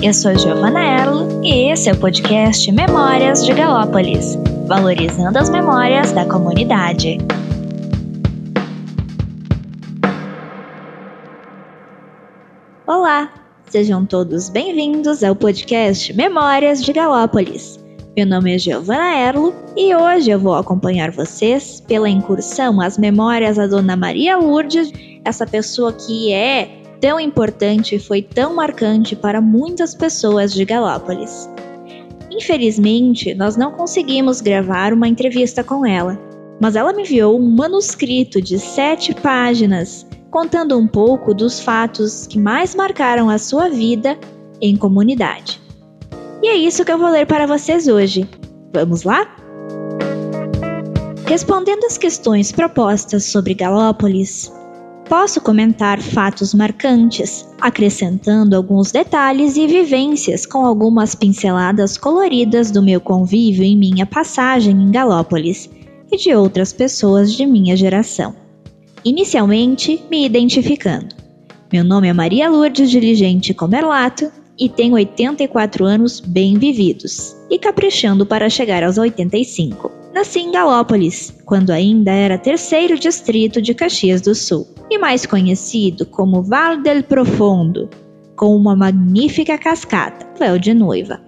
Eu sou Giovana Erlo e esse é o podcast Memórias de Galópolis, valorizando as memórias da comunidade. Olá, sejam todos bem-vindos ao podcast Memórias de Galópolis. Meu nome é Giovana Erlo e hoje eu vou acompanhar vocês pela incursão às memórias da Dona Maria Lourdes, essa pessoa que é tão importante e foi tão marcante para muitas pessoas de Galópolis. Infelizmente, nós não conseguimos gravar uma entrevista com ela, mas ela me enviou um manuscrito de sete páginas contando um pouco dos fatos que mais marcaram a sua vida em comunidade. E é isso que eu vou ler para vocês hoje. Vamos lá? Respondendo às questões propostas sobre Galópolis, posso comentar fatos marcantes, acrescentando alguns detalhes e vivências com algumas pinceladas coloridas do meu convívio em minha passagem em Galópolis e de outras pessoas de minha geração. Inicialmente, me identificando. Meu nome é Maria Lourdes Diligente Comerlato e tenho 84 anos bem vividos e caprichando para chegar aos 85. Nasci em Galópolis, quando ainda era terceiro distrito de Caxias do Sul, e mais conhecido como Val del Profundo, com uma magnífica cascata, véu de noiva,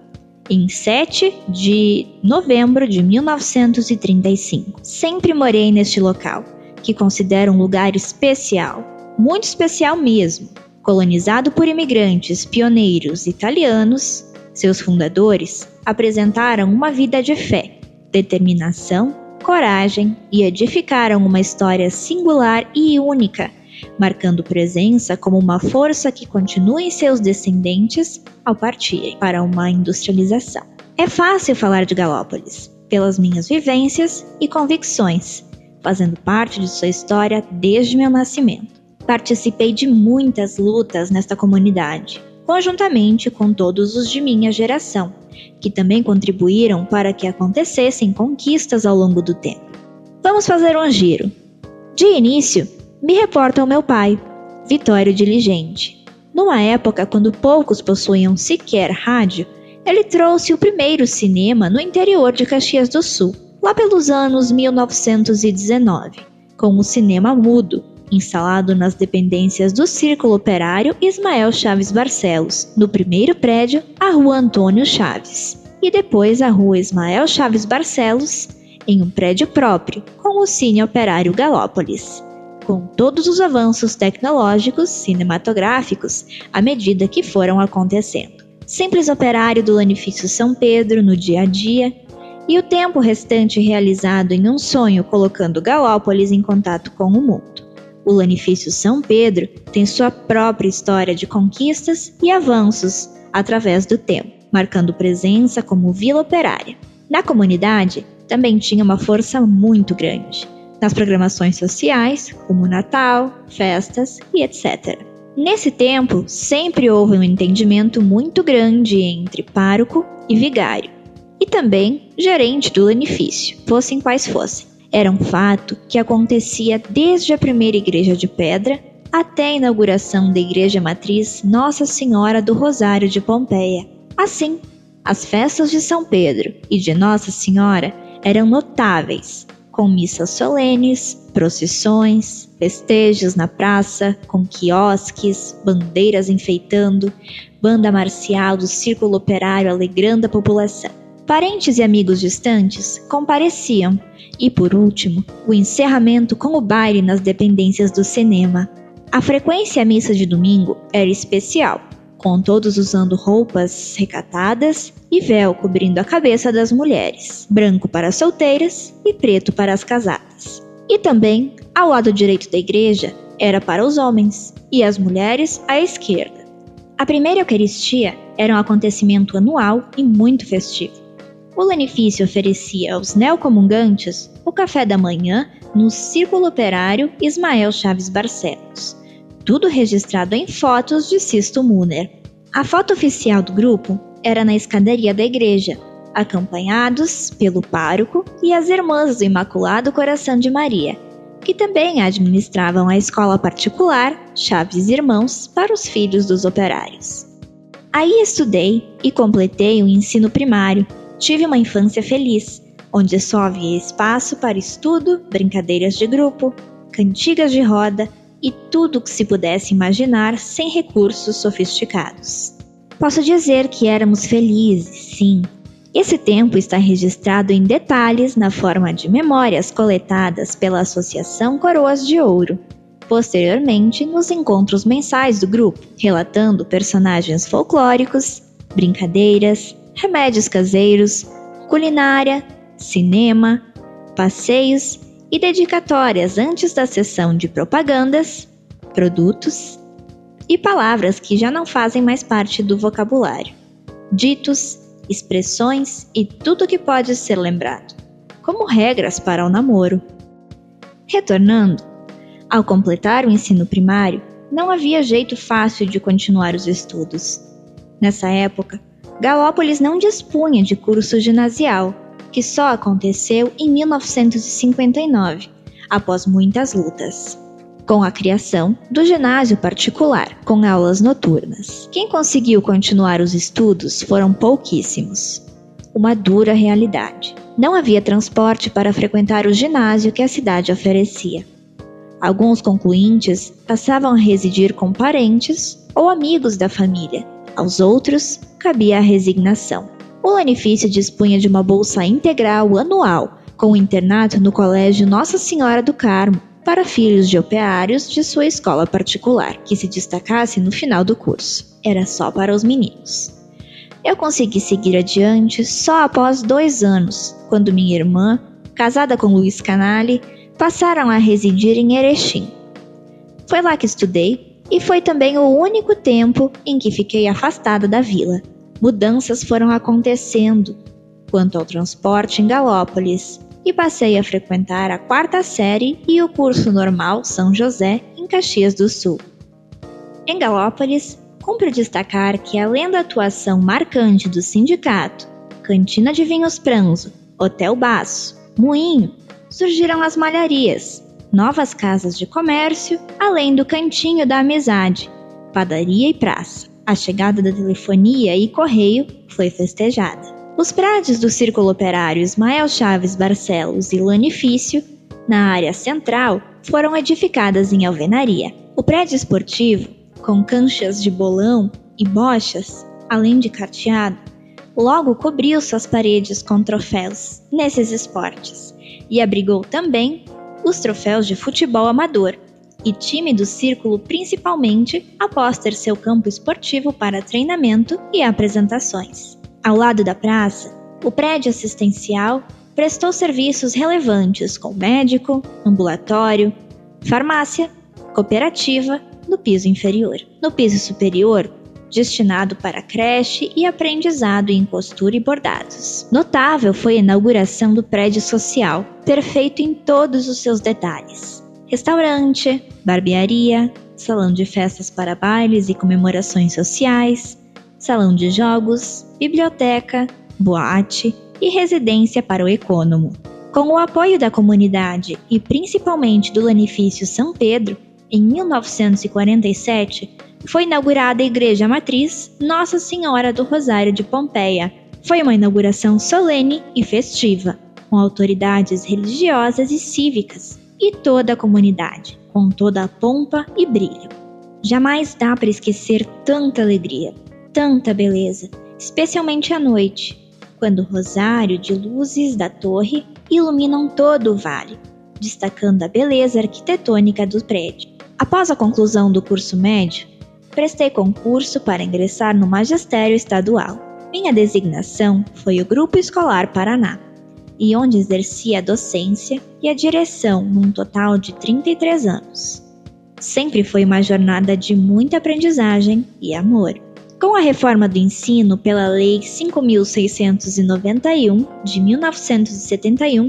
em 7 de novembro de 1935. Sempre morei neste local, que considero um lugar especial, muito especial mesmo, Colonizado por imigrantes pioneiros italianos, seus fundadores apresentaram uma vida de fé, determinação, coragem e edificaram uma história singular e única, marcando presença como uma força que continua em seus descendentes ao partirem para uma industrialização. É fácil falar de Galópolis, pelas minhas vivências e convicções, fazendo parte de sua história desde meu nascimento. Participei de muitas lutas nesta comunidade, conjuntamente com todos os de minha geração, que também contribuíram para que acontecessem conquistas ao longo do tempo. Vamos fazer um giro. De início, me reporta o meu pai, Vitório Diligente. Numa época quando poucos possuíam sequer rádio, ele trouxe o primeiro cinema no interior de Caxias do Sul, lá pelos anos 1919, com o cinema mudo, instalado nas dependências do Círculo Operário Ismael Chaves Barcelos, no primeiro prédio, a Rua Antônio Chaves, e depois a Rua Ismael Chaves Barcelos, em um prédio próprio, com o Cine Operário Galópolis. Com todos os avanços tecnológicos cinematográficos à medida que foram acontecendo. Simples operário do Lanifício São Pedro no dia a dia, e o tempo restante realizado em um sonho colocando Galópolis em contato com o mundo. O Lanifício São Pedro tem sua própria história de conquistas e avanços através do tempo, marcando presença como vila operária. Na comunidade, também tinha uma força muito grande, nas programações sociais, como Natal, festas e etc. Nesse tempo, sempre houve um entendimento muito grande entre pároco e vigário, e também gerente do lanifício, fossem quais fossem era um fato que acontecia desde a primeira igreja de pedra até a inauguração da igreja matriz Nossa Senhora do Rosário de Pompeia. Assim, as festas de São Pedro e de Nossa Senhora eram notáveis, com missas solenes, procissões, festejos na praça, com quiosques, bandeiras enfeitando, banda marcial do círculo operário alegrando a população. Parentes e amigos distantes compareciam e, por último, o encerramento com o baile nas dependências do cinema. A frequência à missa de domingo era especial, com todos usando roupas recatadas e véu cobrindo a cabeça das mulheres, branco para as solteiras e preto para as casadas. E também, ao lado direito da igreja, era para os homens e as mulheres à esquerda. A primeira Eucaristia era um acontecimento anual e muito festivo. O Lenifício oferecia aos neocomungantes o café da manhã no Círculo Operário Ismael Chaves Barcelos. Tudo registrado em fotos de Sisto Muner. A foto oficial do grupo era na escadaria da igreja, acompanhados pelo pároco e as irmãs do Imaculado Coração de Maria, que também administravam a escola particular Chaves Irmãos para os filhos dos operários. Aí estudei e completei o ensino primário. Tive uma infância feliz, onde só havia espaço para estudo, brincadeiras de grupo, cantigas de roda e tudo o que se pudesse imaginar sem recursos sofisticados. Posso dizer que éramos felizes, sim. Esse tempo está registrado em detalhes na forma de memórias coletadas pela Associação Coroas de Ouro, posteriormente nos encontros mensais do grupo, relatando personagens folclóricos, brincadeiras, remédios caseiros, culinária, cinema, passeios e dedicatórias antes da sessão de propagandas, produtos e palavras que já não fazem mais parte do vocabulário, ditos, expressões e tudo que pode ser lembrado, como regras para o namoro. Retornando, ao completar o ensino primário, não havia jeito fácil de continuar os estudos. Nessa época, Galópolis não dispunha de curso ginasial que só aconteceu em 1959, após muitas lutas, com a criação do ginásio particular, com aulas noturnas. Quem conseguiu continuar os estudos foram pouquíssimos. Uma dura realidade. Não havia transporte para frequentar o ginásio que a cidade oferecia. Alguns concluintes passavam a residir com parentes ou amigos da família. Aos outros, cabia a resignação. O Lanifício dispunha de uma bolsa integral anual, com internato no Colégio Nossa Senhora do Carmo, para filhos de operários de sua escola particular, que se destacasse no final do curso. Era só para os meninos. Eu consegui seguir adiante só após dois anos, quando minha irmã, casada com Luiz Canali, passaram a residir em Erechim. Foi lá que estudei e foi também o único tempo em que fiquei afastada da vila mudanças foram acontecendo quanto ao transporte em Galópolis e passei a frequentar a quarta série e o curso normal São José em Caxias do Sul. Em Galópolis, cumpre destacar que além da atuação marcante do sindicato, Cantina de Vinhos Pranzo, Hotel Baço, Moinho, surgiram as malharias, novas casas de comércio, além do Cantinho da Amizade, padaria e praça a chegada da telefonia e correio foi festejada. Os prédios do Círculo Operário Ismael Chaves Barcelos e Lanifício, na área central, foram edificadas em alvenaria. O prédio esportivo, com canchas de bolão e bochas, além de carteado, logo cobriu suas paredes com troféus nesses esportes e abrigou também os troféus de futebol amador, e time do círculo principalmente após ter seu campo esportivo para treinamento e apresentações. Ao lado da praça, o prédio assistencial prestou serviços relevantes com médico, ambulatório, farmácia, cooperativa no piso inferior. No piso superior, destinado para creche e aprendizado em costura e bordados. Notável foi a inauguração do prédio social, perfeito em todos os seus detalhes restaurante, barbearia, salão de festas para bailes e comemorações sociais, salão de jogos, biblioteca, boate e residência para o econômico. Com o apoio da comunidade e principalmente do Lanifício São Pedro, em 1947, foi inaugurada a Igreja Matriz Nossa Senhora do Rosário de Pompeia. Foi uma inauguração solene e festiva, com autoridades religiosas e cívicas, e toda a comunidade, com toda a pompa e brilho. Jamais dá para esquecer tanta alegria, tanta beleza, especialmente à noite, quando o rosário de luzes da torre iluminam todo o vale, destacando a beleza arquitetônica do prédio. Após a conclusão do curso médio, prestei concurso para ingressar no magistério estadual. Minha designação foi o Grupo Escolar Paraná e onde exercia a docência e a direção num total de 33 anos. Sempre foi uma jornada de muita aprendizagem e amor. Com a reforma do ensino pela Lei 5.691 de 1971,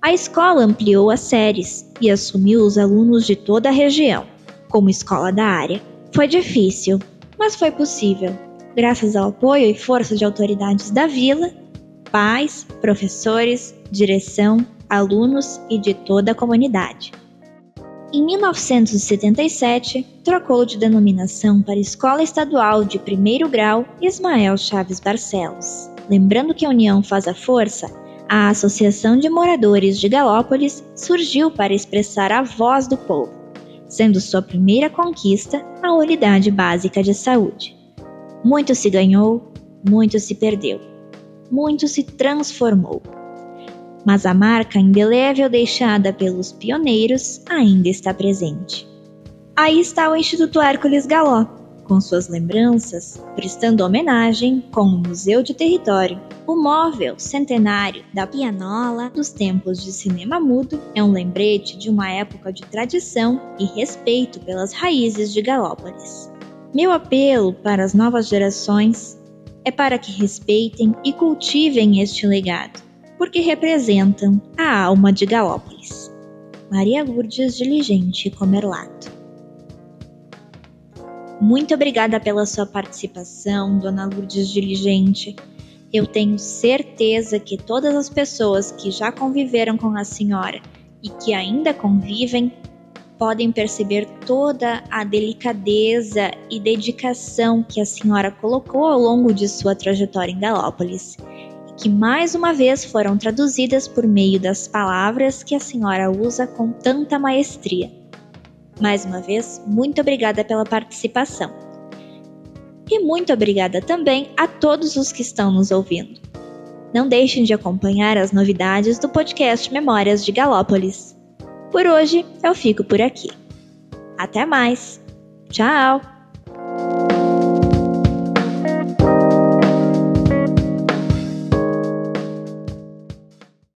a escola ampliou as séries e assumiu os alunos de toda a região, como escola da área. Foi difícil, mas foi possível, graças ao apoio e força de autoridades da vila pais, professores, direção, alunos e de toda a comunidade. Em 1977, trocou de denominação para Escola Estadual de Primeiro Grau Ismael Chaves Barcelos. Lembrando que a união faz a força, a Associação de Moradores de Galópolis surgiu para expressar a voz do povo, sendo sua primeira conquista a Unidade Básica de Saúde. Muito se ganhou, muito se perdeu, muito se transformou mas a marca indelével deixada pelos pioneiros ainda está presente. Aí está o Instituto Hércules Galó, com suas lembranças, prestando homenagem com o Museu de Território. O móvel centenário da pianola dos tempos de cinema mudo é um lembrete de uma época de tradição e respeito pelas raízes de Galópolis. Meu apelo para as novas gerações é para que respeitem e cultivem este legado porque representam a alma de Galópolis. Maria Lourdes Diligente Comerlato. Muito obrigada pela sua participação, Dona Lourdes Diligente. Eu tenho certeza que todas as pessoas que já conviveram com a senhora e que ainda convivem podem perceber toda a delicadeza e dedicação que a senhora colocou ao longo de sua trajetória em Galópolis que mais uma vez foram traduzidas por meio das palavras que a senhora usa com tanta maestria. Mais uma vez, muito obrigada pela participação. E muito obrigada também a todos os que estão nos ouvindo. Não deixem de acompanhar as novidades do podcast Memórias de Galópolis. Por hoje, eu fico por aqui. Até mais! Tchau!